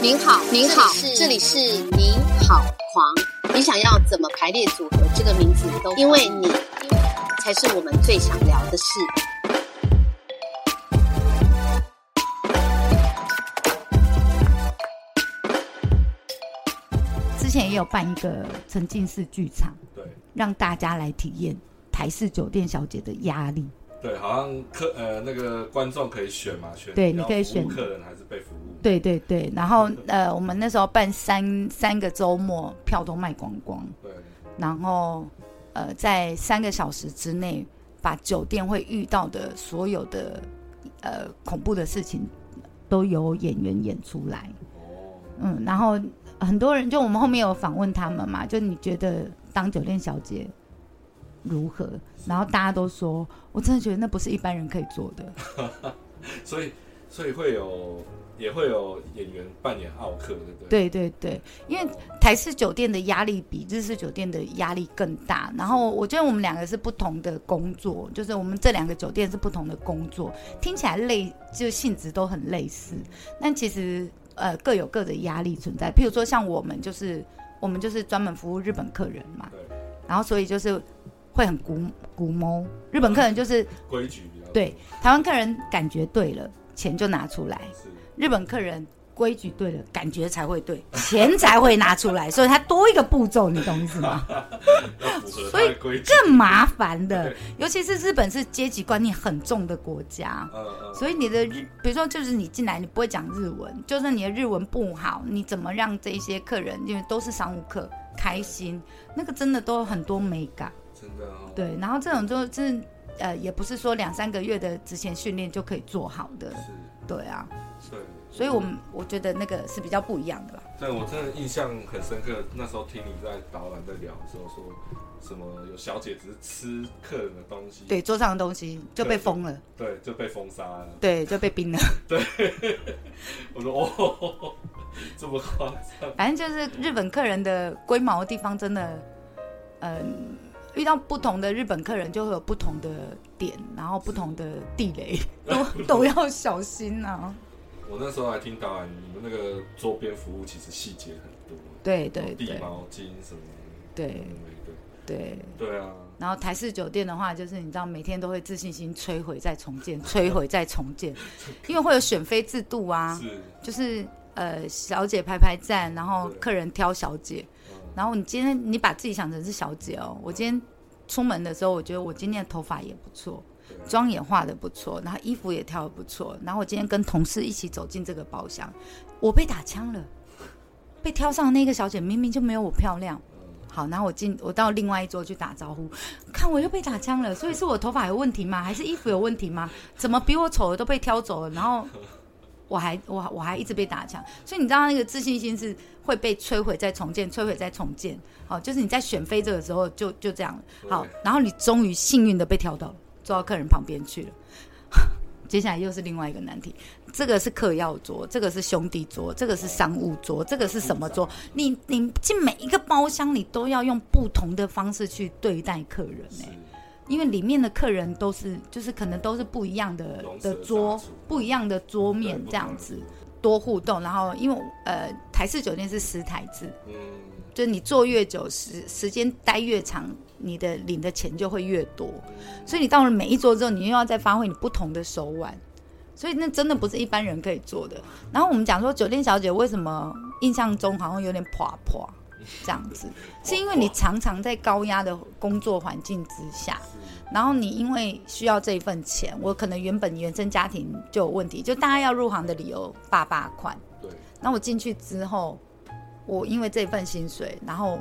您好，您好，这里是您好狂。你想要怎么排列组合这个名字都，因为你才是我们最想聊的事。之前也有办一个沉浸式剧场，对让大家来体验台式酒店小姐的压力。对，好像客呃那个观众可以选嘛，选对你可以选客人还是被服务。对对对，然后呃，我们那时候办三三个周末，票都卖光光，对然后呃，在三个小时之内，把酒店会遇到的所有的呃恐怖的事情，都由演员演出来。哦，嗯，然后很多人就我们后面有访问他们嘛，就你觉得当酒店小姐如何？然后大家都说，我真的觉得那不是一般人可以做的。所以所以会有也会有演员扮演奥克，对不对？对对对，因为台式酒店的压力比日式酒店的压力更大。然后我觉得我们两个是不同的工作，就是我们这两个酒店是不同的工作，听起来类就性质都很类似，但其实呃各有各的压力存在。譬如说像我们就是我们就是专门服务日本客人嘛，然后所以就是会很古古摸，日本客人就是 规矩比较多对台湾客人感觉对了，钱就拿出来。日本客人规矩对了，感觉才会对，钱才会拿出来，所以它多一个步骤，你懂意思吗？所以。更麻烦的，尤其是日本是阶级观念很重的国家，嗯嗯，所以你的日，比如说就是你进来你不会讲日文，就算你的日文不好，你怎么让这些客人，因为都是商务客开心，那个真的都有很多美感。真的哦。对，然后这种就是呃，也不是说两三个月的之前训练就可以做好的，是，对啊，对。所以我们我觉得那个是比较不一样的啦。对我真的印象很深刻。那时候听你在导览在聊的时候说，什么有小姐只是吃客人的东西，对，桌上的东西就被封了，对，就被封杀了。对，就被冰了。对 我说哦，这么夸张？反正就是日本客人的龟毛的地方，真的，嗯、遇到不同的日本客人就会有不同的点，然后不同的地雷，都都要小心啊。我那时候还听导览，你们那个周边服务其实细节很多，对对对地毛巾什么对。对对啊，然后台式酒店的话，就是你知道每天都会自信心摧毁再重建，摧毁再重建，因为会有选妃制度啊，是，就是呃小姐排排站，然后客人挑小姐。嗯然后你今天你把自己想成是小姐哦，我今天出门的时候，我觉得我今天的头发也不错，妆也化的不错，然后衣服也挑的不错，然后我今天跟同事一起走进这个包厢，我被打枪了，被挑上的那个小姐明明就没有我漂亮。好，然后我进我到另外一桌去打招呼，看我又被打枪了，所以是我头发有问题吗？还是衣服有问题吗？怎么比我丑的都被挑走了？然后我还我我还一直被打枪，所以你知道那个自信心是会被摧毁再重建，摧毁再重建。好，就是你在选妃这个时候就就这样了。好，然后你终于幸运的被挑到了，坐到客人旁边去了。接下来又是另外一个难题，这个是客要桌，这个是兄弟桌，这个是商务桌，这个是什么桌？你你进每一个包厢，你都要用不同的方式去对待客人呢、是因为里面的客人都是，就是可能都是不一样的的桌，不一样的桌面对这样子，多互动。然后因为呃台式酒店是十台制，嗯，就是你坐越久，时时间待越长，你的领的钱就会越多。所以你到了每一桌之后，你又要再发挥你不同的手腕，所以那真的不是一般人可以做的。然后我们讲说酒店小姐为什么印象中好像有点垮垮这样子，是因为你常常在高压的工作环境之下，然后你因为需要这一份钱，我可能原本原生家庭就有问题，就大家要入行的理由爸爸款。对，那我进去之后，我因为这份薪水，然后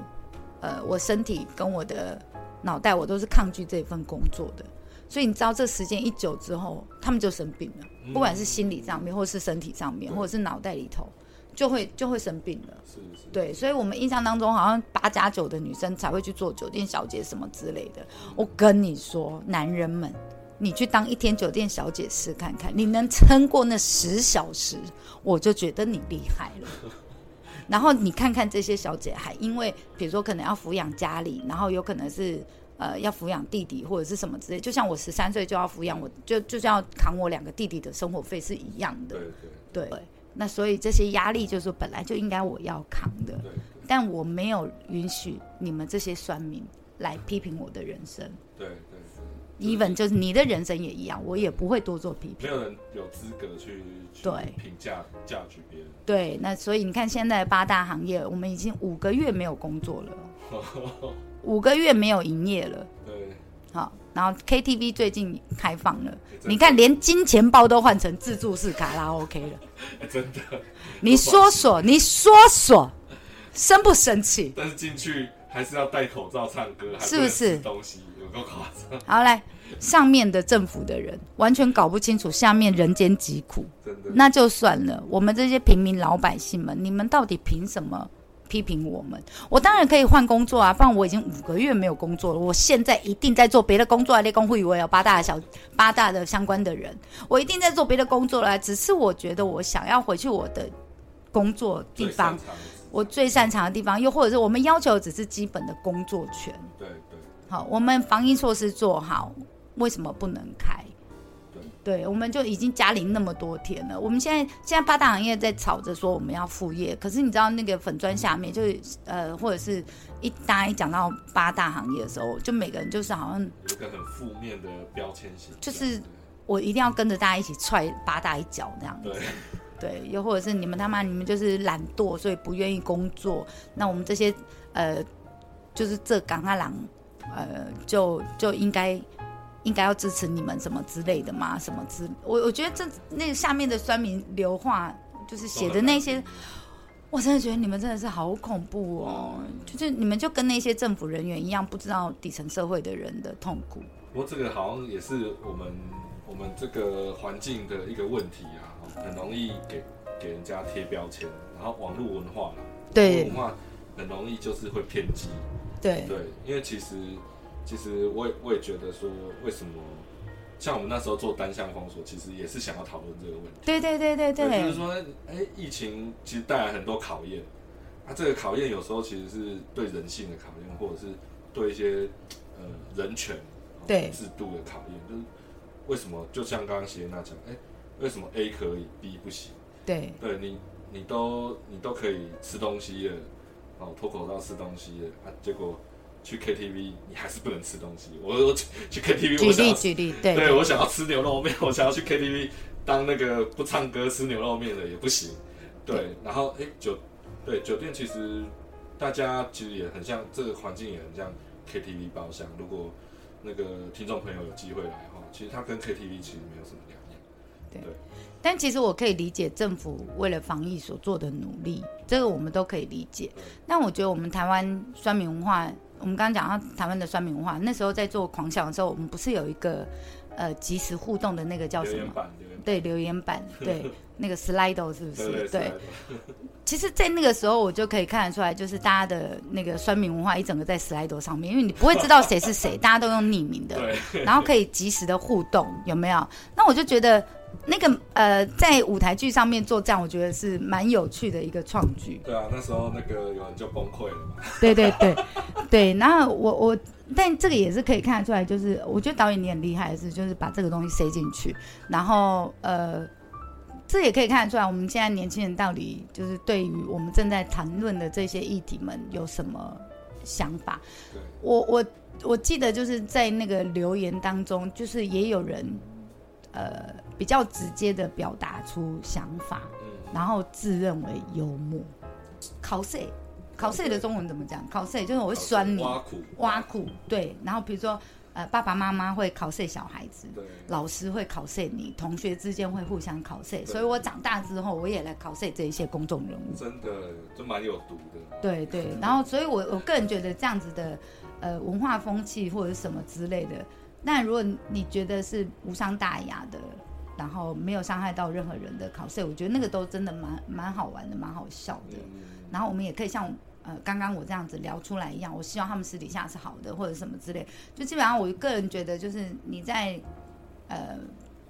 呃，我身体跟我的脑袋，我都是抗拒这份工作的。所以你知道，这时间一久之后，他们就生病了，不管是心理上面，或是身体上面，或者是脑袋里头，就会就会生病了。是是，对，所以我们印象当中，好像八加九的女生才会去做酒店小姐什么之类的。我跟你说，男人们，你去当一天酒店小姐试看看，你能撑过那十小时，我就觉得你厉害了。然后你看看这些小姐，还因为比如说可能要抚养家里，然后有可能是呃要抚养弟弟或者是什么之类，就像我十三岁就要抚养我，就就是要扛我两个弟弟的生活费是一样的对。对对，那所以这些压力就是本来就应该我要扛的，对但我没有允许你们这些酸民来批评我的人生。对对对 even 就是你的人生也一样，我也不会多做批评。没有人有资格去去对评价价值别人。对，那所以你看现在八大行业，我们已经五个月没有工作了，五个月没有营业了。对，好，然后 KTV 最近开放了，你看连金钱豹都换成自助式卡拉 OK 了，哎 真的。你说说，你说说，生不生气？但是进去还是要戴口罩唱歌，还是不是东西有够夸张，好，来，上面的政府的人完全搞不清楚下面人间疾苦，真的。那就算了。我们这些平民老百姓们，你们到底凭什么批评我们？我当然可以换工作啊，不然我已经五个月没有工作了。我现在一定在做别的工作啊，列工会我有八大的小八大的相关的人，我一定在做别的工作了。只是我觉得我想要回去我的工作地方，我最擅长的地方，又或者是我们要求只是基本的工作权。对对好，我们防疫措施做好，为什么不能开？对对，我们就已经加零那么多天了。我们现在现在八大行业在吵着说我们要副业，可是你知道那个粉砖下面就是呃，或者是一大家一讲到八大行业的时候，就每个人就是好像有一个很负面的标签性，就是我一定要跟着大家一起踹八大一脚那样子。对对，又或者是你们他妈你们就是懒惰，所以不愿意工作。那我们这些呃，就是这港阿郎，呃，就就应该应该要支持你们什么之类的嘛，什么之，我我觉得这那个下面的酸民流话，就是写的那些，我真的觉得你们真的是好恐怖哦，就是你们就跟那些政府人员一样，不知道底层社会的人的痛苦。不过这个好像也是我们我们这个环境的一个问题啊，很容易给给人家贴标签，然后网络文化啦，对。文化很容易就是会偏激，对。对，因为其实其实我也我也觉得说，为什么像我们那时候做单向封锁，其实也是想要讨论这个问题。对对对对就是对说，哎、疫情其实带来很多考验，啊，这个考验有时候其实是对。人性的考验，或者是对。一些呃人权、哦对。制度的考验，就是为什么？就像刚刚谢娜讲，哎、为什么 A 可以，B 不行？对。对。你，你都你都可以吃东西了，哦，脱口罩吃东西了啊，结果去 KTV 你还是不能吃东西。我我去去 KTV，举例举例，对对我想要吃牛肉面，我想要去 KTV 当那个不唱歌吃牛肉面的也不行。对，然后哎酒对酒店其实大家其实也很像这个环境也很像 KTV 包厢。如果那个听众朋友有机会来的话，其实它跟 KTV 其实没有什么两样。对但其实我可以理解政府为了防疫所做的努力，这个我们都可以理解。但我觉得我们台湾酸民文化，我们刚刚讲到台湾的酸民文化，那时候在做狂想的时候，我们不是有一个呃即时互动的那个叫什么？对，留言板，对，那个 Slido 是不是？对，其实，在那个时候，我就可以看得出来，就是大家的那个酸民文化一整个在 Slido 上面，因为你不会知道谁是谁，大家都用匿名的，然后可以及时的互动，有没有？那我就觉得那个呃，在舞台剧上面做这样，我觉得是蛮有趣的一个创举。对啊，那时候那个有人就崩溃了嘛。对对对对，然后 我我，但这个也是可以看得出来，就是我觉得导演你很厉害的是，就是把这个东西塞进去，然后呃，这也可以看得出来，我们现在年轻人到底就是对于我们正在谈论的这些议题们有什么想法对。我我我记得就是在那个留言当中，就是也有人呃比较直接的表达出想法，嗯，然后自认为幽默。考试，考试的中文怎么讲？考试就是我会酸你，挖苦，挖苦，对。然后比如说，呃，爸爸妈妈会考试小孩子，老师会考试你，同学之间会互相考试，所以我长大之后，我也来考试这一些公众人物。真的就蛮有毒的。对对，然后所以我我个人觉得这样子的呃文化风气或者什么之类的，那如果你觉得是无伤大雅的，然后没有伤害到任何人的考试，我觉得那个都真的蛮蛮好玩的，蛮好笑的。嗯，然后我们也可以像呃刚刚我这样子聊出来一样，我希望他们私底下是好的或者什么之类。就基本上我个人觉得，就是你在呃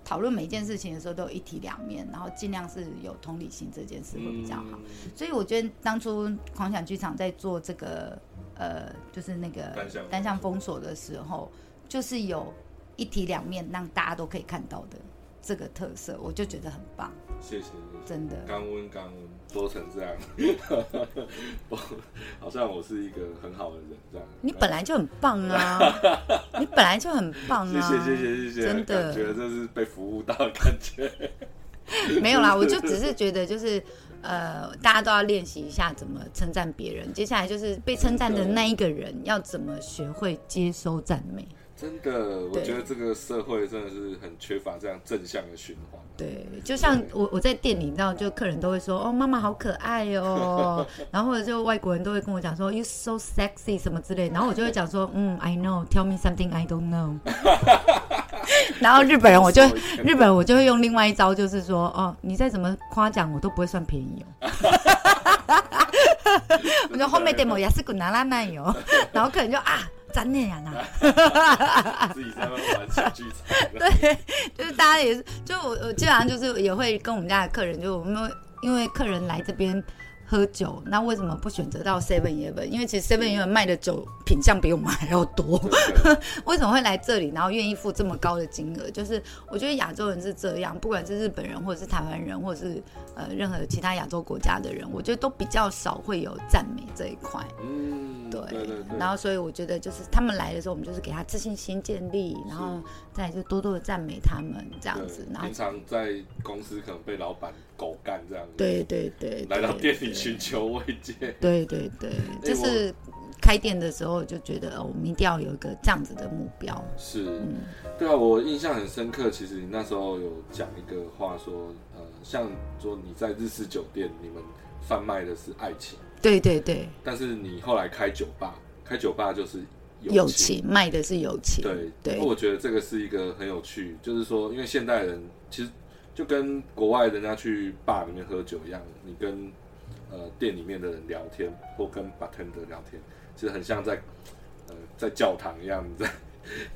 讨论每一件事情的时候都有一体两面，然后尽量是有同理心，这件事会比较好。嗯所以我觉得当初狂想剧场在做这个呃，就是那个单向单向封锁的时候，就是有一体两面，让大家都可以看到的这个特色，我就觉得很棒，谢谢，谢谢真的。刚温刚温，多成这样，我 好像我是一个很好的人这样。你本来就很棒啊，你本来就很棒啊，谢谢谢谢谢，真的觉得这是被服务到的感觉。没有啦，我就只是觉得就是。呃，大家都要练习一下怎么称赞别人。接下来就是被称赞的那一个人要怎么学会接收赞美。真的，我对觉得这个社会真的是很缺乏这样正向的循环。对，就像我我在店里，你知道，就客人都会说：“哦，妈妈好可爱哦。”然后或者就外国人都会跟我讲说：“You so sexy” 什么之类。然后我就会讲说：“嗯，I know. Tell me something I don't know。”然后日本人我就 日本人我就会用另外一招，就是说：“哦，你再怎么夸奖我都不会算便宜哦。”我说后面 demo 也是滚拿拉奶油，然后客人就啊，真的呀呐。自己在那边玩小剧场。对，就是大家也是，就我我基本上就是也会跟我们家的客人，就我们因为客人来这边喝酒，那为什么不选择到 Seven Eleven？因为其实 Seven Eleven 卖的酒品相比我们还要多，为什么会来这里，然后愿意付这么高的金额？就是我觉得亚洲人是这样，不管是日本人，或者是台湾人，或者是呃任何其他亚洲国家的人，我觉得都比较少会有赞美这一块。嗯，对，对对对。然后所以我觉得就是他们来的时候，我们就是给他自信心建立，然后再就多多的赞美他们这样子，然后平常在公司可能被老板狗干这样子，对对对，来到店里寻求慰藉。对对对，哎就是开店的时候就觉得、哦我们一定要有一个这样子的目标。是，嗯对啊，我印象很深刻。其实你那时候有讲一个话说，呃，像说你在日式酒店，你们贩卖的是爱情，对对对，但是你后来开酒吧，开酒吧就是友情。情卖的是友情。对，对我觉得这个是一个很有趣，就是说，因为现代人其实就跟国外人家去坝里面喝酒一样，你跟呃店里面的人聊天，或跟 bartender 聊天，其实很像在呃在教堂一样，在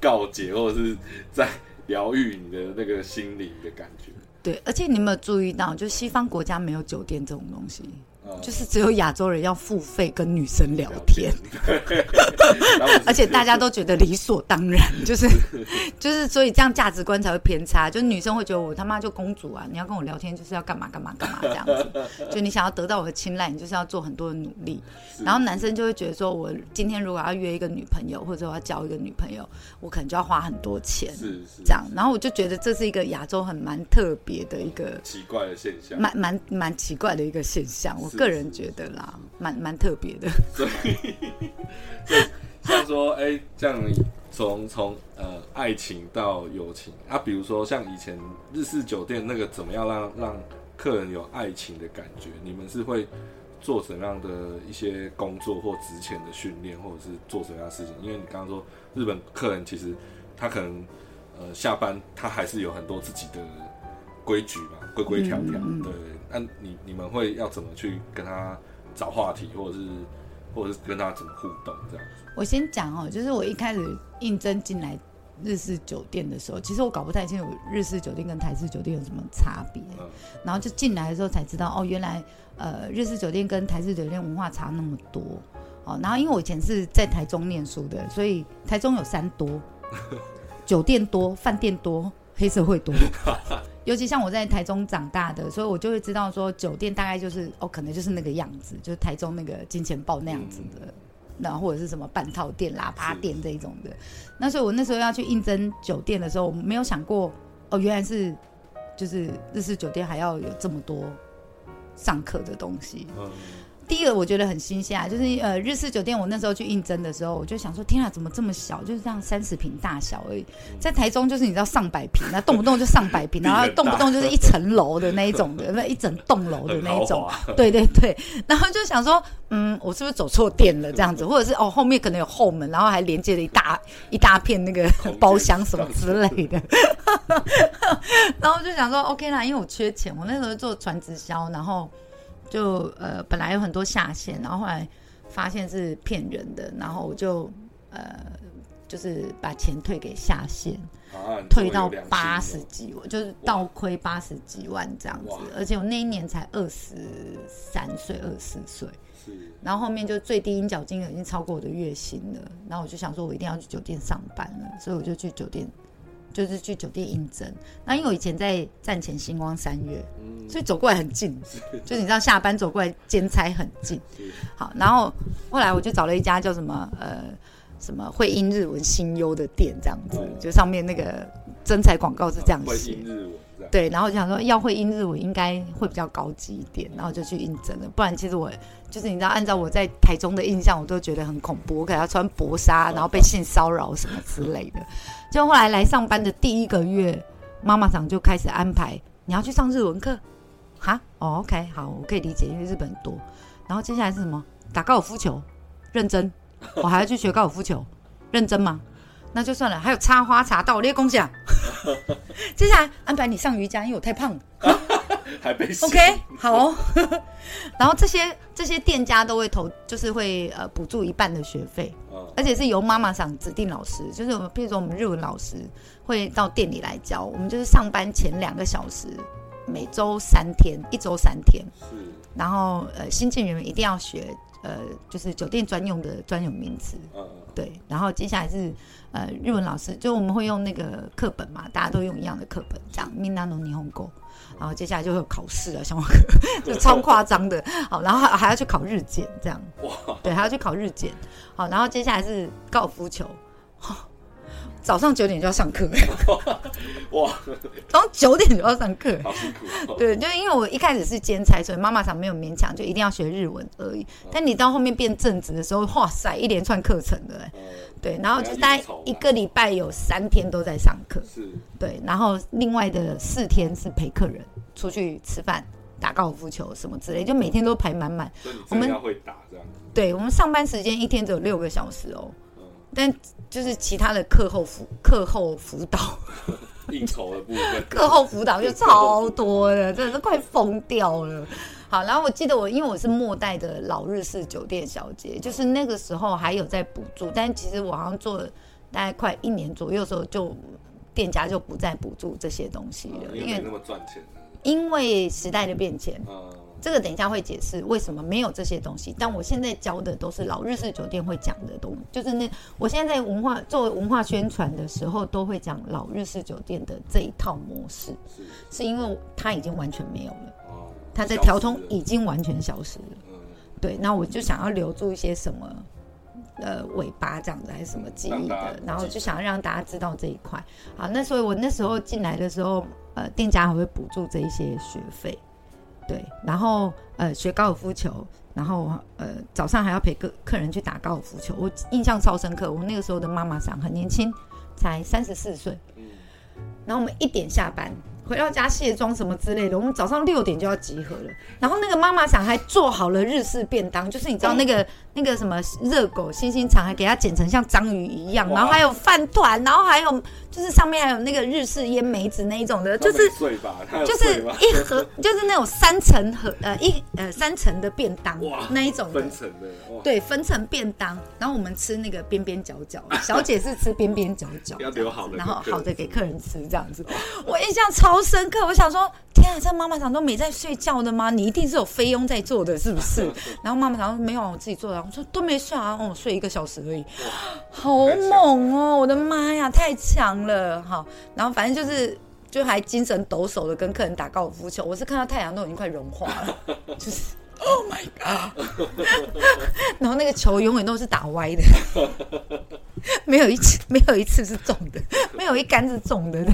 告解或者是在疗愈你的那个心灵的感觉。对，而且你有没有注意到，就西方国家没有酒店这种东西，就是只有亚洲人要付费跟女生聊天。而且大家都觉得理所当然，就是 就是，所以这样价值观才会偏差。就是女生会觉得我他妈就公主啊，你要跟我聊天就是要干嘛干嘛干嘛这样子。就你想要得到我的青睐，你就是要做很多的努力。然后男生就会觉得说，我今天如果要约一个女朋友，或者我要交一个女朋友，我可能就要花很多钱，是是这样。然后我就觉得这是一个亚洲很蛮特别的一个。奇怪的现象。蛮蛮蛮奇怪的一个现象，我是个人觉得啦，蛮蛮特别的。所以，像说，哎、这样从从呃爱情到友情啊，比如说像以前日式酒店那个，怎么样让让客人有爱情的感觉？你们是会做怎样的一些工作或之前的训练，或者是做什么样的事情？因为你刚刚说日本客人其实他可能呃下班他还是有很多自己的规矩嘛，规规条条。对，那你你们会要怎么去跟他找话题，或者是或者是跟他怎么互动这样子？我先讲哦，就是我一开始应征进来日式酒店的时候，其实我搞不太清楚日式酒店跟台式酒店有什么差别，嗯然后就进来的时候才知道，哦，原来呃日式酒店跟台式酒店文化差那么多。哦，然后因为我以前是在台中念书的，所以台中有三多，酒店多，饭店多，黑社会多。尤其像我在台中长大的，所以我就会知道说，酒店大概就是哦，可能就是那个样子，就是台中那个金钱豹那样子的，那、或者是什么半套店、喇叭店这一种的。那所以我那时候要去应征酒店的时候，我没有想过哦，原来是就是日式酒店还要有这么多上课的东西。嗯，第一个我觉得很新鲜啊，就是呃日式酒店，我那时候去应征的时候，我就想说，天啊，怎么这么小，就是这样三十平大小而已，在台中就是你知道上百平，那动不动就上百平，然后动不动就是一层楼的那一种的，那一整栋楼的那一种。对对对，然后就想说，嗯，我是不是走错店了这样子，或者是哦后面可能有后门，然后还连接了一大一大片那个 包厢什么之类的，然后就想说 OK 啦，因为我缺钱，我那时候做传直销，然后就呃本来有很多下线，然后后来发现是骗人的，然后我就呃就是把钱退给下线，啊，退到八哦十几万，就是倒亏八十几万这样子。而且我那一年才二十三岁、二十四岁，然后后面就最低应缴金额已经超过我的月薪了，然后我就想说，我一定要去酒店上班了，所以我就去酒店，就是去酒店应征。那因为我以前在站前星光三月，嗯所以走过来很近，就是你知道下班走过来兼差很近。好，然后后来我就找了一家叫什么呃什么会英日文新优的店，这样子，哦就上面那个征才广告是这样会写。日文对，然后我就想说要会英日文应该会比较高级一点，然后就去应征了。不然其实我就是你知道，按照我在台中的印象，我都觉得很恐怖，我可能要穿薄纱，然后被性骚扰什么之类的。就后来来上班的第一个月，妈妈长就开始安排你要去上日文课，哈，哦，OK，好，我可以理解，因为日本很多。然后接下来是什么？打高尔夫球，认真，我还要去学高尔夫球，认真吗？那就算了，还有插花茶道，列共享。接下来安排你上瑜伽，因为我太胖了。还被洗 OK，好、哦。然后这些这些店家都会投，就是会呃补助一半的学费，嗯而且是由妈妈想指定老师，就是我们譬如说我们日文老师会到店里来教，我们就是上班前两个小时，每周三天，一周三天。是然后呃新进人员一定要学呃就是酒店专用的专有名词，嗯对，然后接下来是呃日文老师，就我们会用那个课本嘛，大家都用一样的课本，这样 Minano Nihongo，然后接下来就会有考试啊，相关课就超夸张的，好，然后还还要去考日检，这样，哇对，还要去考日检，好，然后接下来是高尔夫球，早上九点就要上课，哇，早上九点就要上课，好辛苦哦，对，就因为我一开始是兼差，所以妈妈常没有勉强，就一定要学日文而已。但你到后面变正职的时候，哇塞，一连串课程的、欸，嗯。对，然后就大概一个礼拜有三天都在上课，是。对，然后另外的四天是陪客人出去吃饭、打高尔夫球什么之类，就每天都排满满。我们要会打这样，对我们上班时间一天只有六个小时哦，嗯，但就是其他的课后辅课后辅导。应酬的部分，课后辅导就超多的，真的是快疯掉了。好，然后我记得我因为我是末代的老日式酒店小姐，就是那个时候还有在补助，但其实我好像做了大概快一年左右的时候，就店家就不再补助这些东西了，因为那么赚钱，因为时代的变迁。嗯，这个等一下会解释为什么没有这些东西，但我现在教的都是老日式酒店会讲的东西，就是那我现在在文化做文化宣传的时候，都会讲老日式酒店的这一套模式，是是因为它已经完全没有了，哦，它在调通已经完全消失了。嗯对，那我就想要留住一些什么。呃，尾巴这样子还是什么记忆的，然后就想要让大家知道这一块。好，那所以我那时候进来的时候，呃，店家还会补助这一些学费，对，然后呃学高尔夫球，然后呃早上还要陪客客人去打高尔夫球，我印象超深刻。我那个时候的妈妈桑很年轻，才三十四岁，嗯，然后我们一点下班，回到家卸妆什么之类的，我们早上六点就要集合了。然后那个妈妈想还做好了日式便当，就是你知道那个、那个什么热狗星星肠，还给它剪成像章鱼一样，然后还有饭团，然后还有就是上面还有那个日式腌梅子那一种的，就是就是？一盒，就是那种三层盒，呃一呃三层的便当哇那一种的分。层的，对，分层便当，然后我们吃那个边边角角，小姐是吃边边角角，要留好的然后好的给客人吃这样子。我印象超深刻，我想说，天啊，这妈妈长都没在睡觉的吗？你一定是有菲佣在做的，是不是？然后妈妈长说没有，我自己做的。我说都没睡啊，哦，睡一个小时而已，好猛哦！我的妈呀，太强了！哈，然后反正就是。就还精神抖擞的跟客人打高尔夫球，我是看到太阳都已经快融化了，就是 Oh my God！然后那个球永远都是打歪的，没有一次没有一次是中的，没有一杆是中的，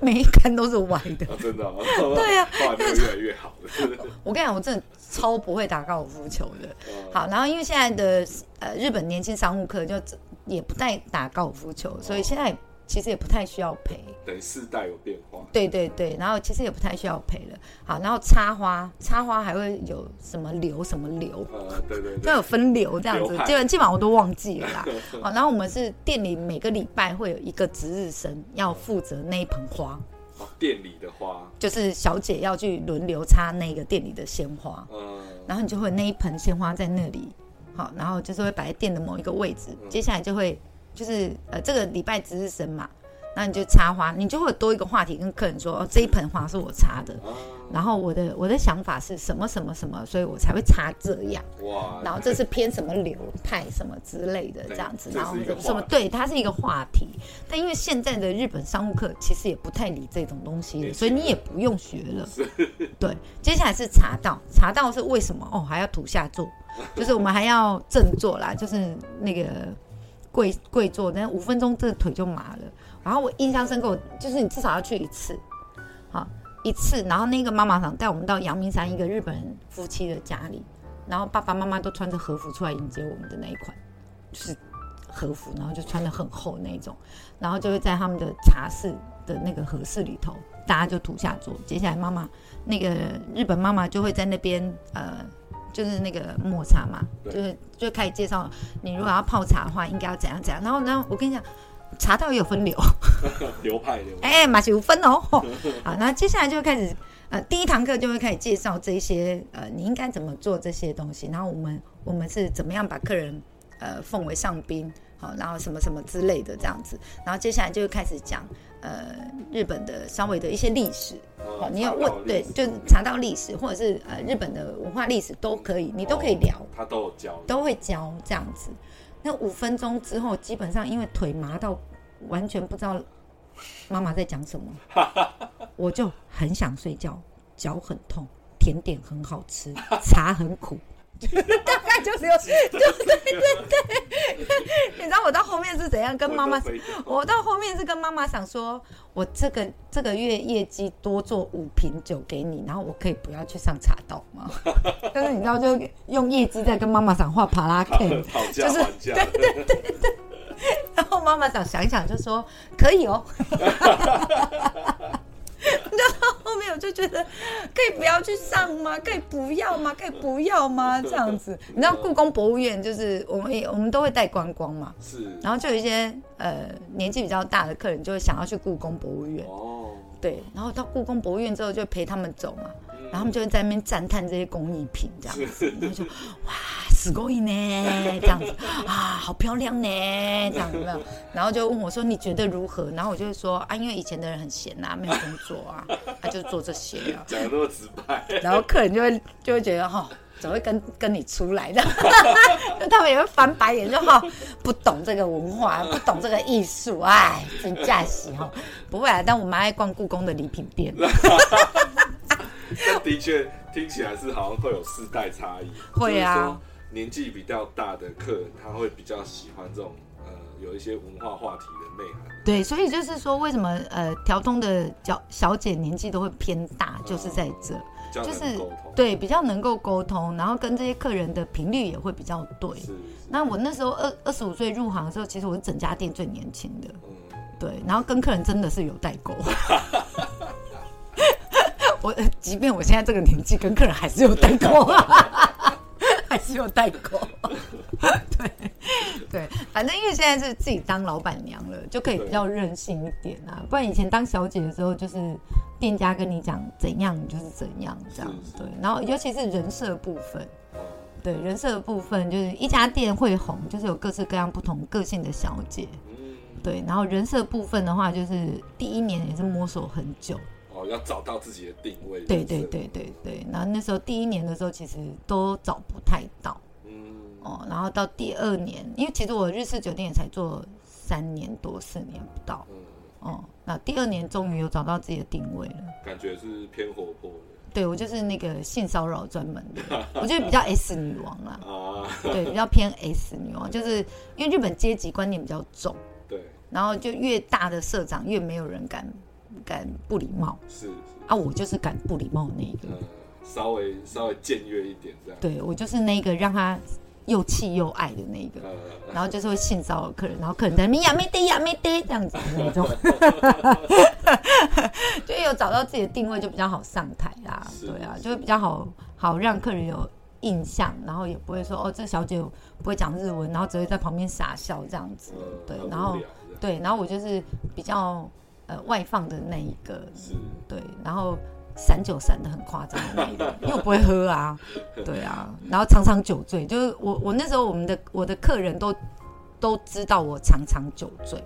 每一杆都是歪的。啊，真的哦，对啊。越来越好的，我跟你讲，我真的超不会打高尔夫球的。哦好，然后因为现在的呃日本年轻商务客就也不太打高尔夫球，所以现在其实也不太需要陪。等于世代有变化，对对对，然后其实也不太需要陪了。好，然后插花，插花还会有什么流什么流，呃，对对就对，有分流这样子基本基本上我都忘记了啦。好，然后我们是店里每个礼拜会有一个值日生要负责那一盆花，哦店里的花，就是小姐要去轮流插那个店里的鲜花，嗯，然后你就会那一盆鲜花在那里，好，然后就是会摆在店的某一个位置，接下来就会就是呃这个礼拜值日生嘛，那你就插花，你就会多一个话题跟客人说，哦这一盆花是我插的，啊，然后我的我的想法是什么什么什么，所以我才会插这样。哇，然后这是偏什么流派什么之类的这样子，然后什么对，它是一个话题。但因为现在的日本商务课其实也不太理这种东西了，所以你也不用学了。对，接下来是茶道，茶道是为什么？哦，还要土下座，就是我们还要正坐啦，就是那个跪跪坐，那五分钟这腿就麻了。然后我印象深刻，就是你至少要去一次，好一次，然后那个妈妈想带我们到阳明山一个日本人夫妻的家里，然后爸爸妈妈都穿着和服出来迎接我们的那一款，就是和服，然后就穿的很厚那种，然后就会在他们的茶室的那个和室里头，大家就土下坐。接下来妈妈那个日本妈妈就会在那边呃，就是那个抹茶嘛，就是就开始介绍你如果要泡茶的话，应该要怎样怎样。然后呢，我跟你讲，茶道也有分流。流派流派，哎、马修分哦。好，那接下来就会开始，呃，第一堂课就会开始介绍这些，呃，你应该怎么做这些东西，然后我们我们是怎么样把客人呃奉为上宾，好，然后什么什么之类的这样子，然后接下来就会开始讲呃日本的稍微的一些历史，你有问对，就是查到历史或者是呃日本的文化历史都可以，你都可以聊。哦他都有教，都会教这样子。那五分钟之后，基本上因为腿麻到完全不知道妈妈在讲什么，我就很想睡觉，脚很痛，甜点很好吃，茶很苦。大概就是有，就对对对，你知道我到后面是怎样跟妈妈我到后面是跟妈妈想说，我这个这个月业绩多做五瓶酒给你，然后我可以不要去上茶道吗？但是你知道，就用业绩在跟妈妈讲话，帕拉 K，就是对对对对，然后妈妈想想一想就说可以哦。然后后面我就觉得，可以不要去上吗？可以不要吗？可以不要吗？这样子，你知道故宫博物院就是我们也我们都会带观光嘛，是然后就有一些呃年纪比较大的客人就会想要去故宫博物院，哦，对，然后到故宫博物院之后就陪他们走嘛，嗯然后他们就会在那边赞叹这些工艺品这样子，是然后就哇，すごい呢，这样子啊，好漂亮呢，这样有没有？然后就问我说你觉得如何？然后我就会说啊，因为以前的人很闲呐、没有工作啊，他、就做这些啊，讲的那么直白，然后客人就会就会觉得哈。 怎么会跟跟你出来的？他们也会翻白眼，就哈不懂这个文化，不懂这个艺术，哎，真假喜哈。不会啊，但我蛮爱逛故宫的礼品店。但的确听起来是好像会有世代差异，会啊年纪比较大的客人他会比较喜欢这种呃有一些文化话题的内涵，对，所以就是说，为什么呃调通的小小姐年纪都会偏大，就是在这，就是对比较能够沟通，然后跟这些客人的频率也会比较对。那我那时候二二十五岁入行的时候，其实我是整家店最年轻的，嗯，对，然后跟客人真的是有代沟。我呃即便我现在这个年纪，跟客人还是有代沟，还是有代沟。对对，反正因为现在是自己当老板娘了，就可以比较任性一点啊。不然以前当小姐的时候，就是店家跟你讲怎样，你就是怎样这样。对，然后尤其是人设部分，哦对人设部分，就是一家店会红，就是有各式各样不同个性的小姐。嗯，对，然后人设部分的话，就是第一年也是摸索很久。哦，要找到自己的定位，对对，对对对，然后那时候第一年的时候，其实都找不太到嗯，哦。然后到第二年，因为其实我日式酒店也才做三年多四年不到嗯，哦。那第二年终于有找到自己的定位了。感觉是偏活泼对我就是那个性骚扰专门的，我觉得比较 S 女王啦，的啊，对，比较偏 S 女王，就是因为日本阶级观念比较重，对，然后就越大的社长越没有人敢敢不礼貌。是是，啊，我就是敢不礼貌那一个，嗯，稍微稍微僭越一点这样，对我就是那个让他又气又爱的那一个，呃，然后就是会性骚扰客人，然后客人在那边呀没得呀没得这样子。的那种，就有找到自己的定位就比较好上台啦，是对啊，就会比较好好让客人有印象，然后也不会说哦这小姐不会讲日文，然后只会在旁边傻笑这样子，对然后对，然后我就是比较呃外放的那一个，是，对，然后散酒散的很夸张的那一种，因为我不会喝啊，对啊，然后常常酒醉，就是我我那时候我们的我的客人都都知道我常常酒醉，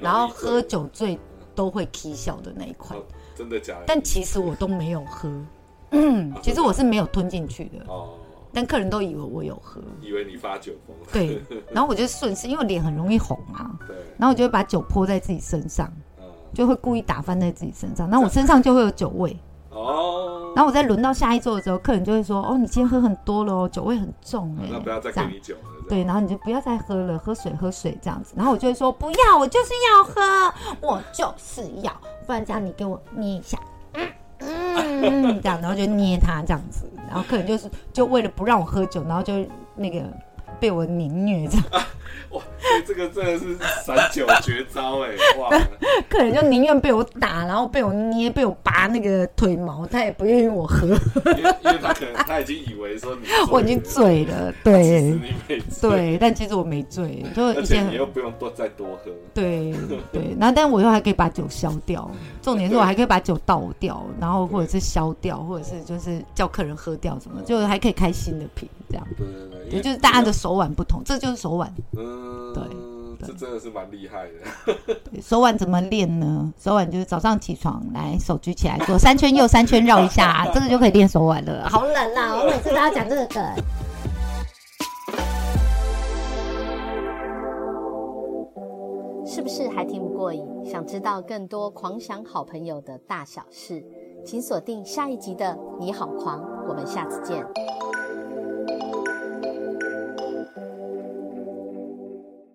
然后喝酒醉都会 k 笑的那一款哦，真的假的？但其实我都没有喝。嗯，其实我是没有吞进去的，哦，但客人都以为我有喝。以为你发酒疯，对，然后我就顺势，因为我脸很容易红啊，对，然后我就会把酒泼在自己身上，嗯，就会故意打翻在自己身上，然后我身上就会有酒味。哦，然后我再轮到下一桌的时候，客人就会说：“哦，你今天喝很多了哦，酒味很重哎。”那不要再给你酒了，对，然后你就不要再喝了，喝水喝水这样子。然后我就会说：“不要，我就是要喝，我就是要，不然这样你给我捏一下。”嗯嗯，这样，然后就捏他这样子，然后客人就是就为了不让我喝酒，然后就那个被我凌虐这样，哇，这个真的是散酒绝招哎，哇，客人就宁愿被我打，然后被我捏，被我拔那个腿毛，他也不愿意我喝。因为因为他可能他已经以为说你 我已经醉了，其实对你没醉，对，但其实我没醉，就而以前且你又不用多再多喝，对对，然后但我又还可以把酒消掉，重点是我还可以把酒倒掉，然后或者是消掉，或者是就是叫客人喝掉什么，就还可以开新的瓶这样。对对对，因对，为就是大家的手腕不同，这就是手腕。嗯，对这真的是蛮厉害的，手腕怎么练呢？手腕就是早上起床来手举起来左三圈右三圈绕一下，这个就可以练手腕了。好冷啊！我每次都要讲这个梗。是不是还听不过瘾？想知道更多狂想好朋友的大小事，请锁定下一集的《你好狂》，我们下次见。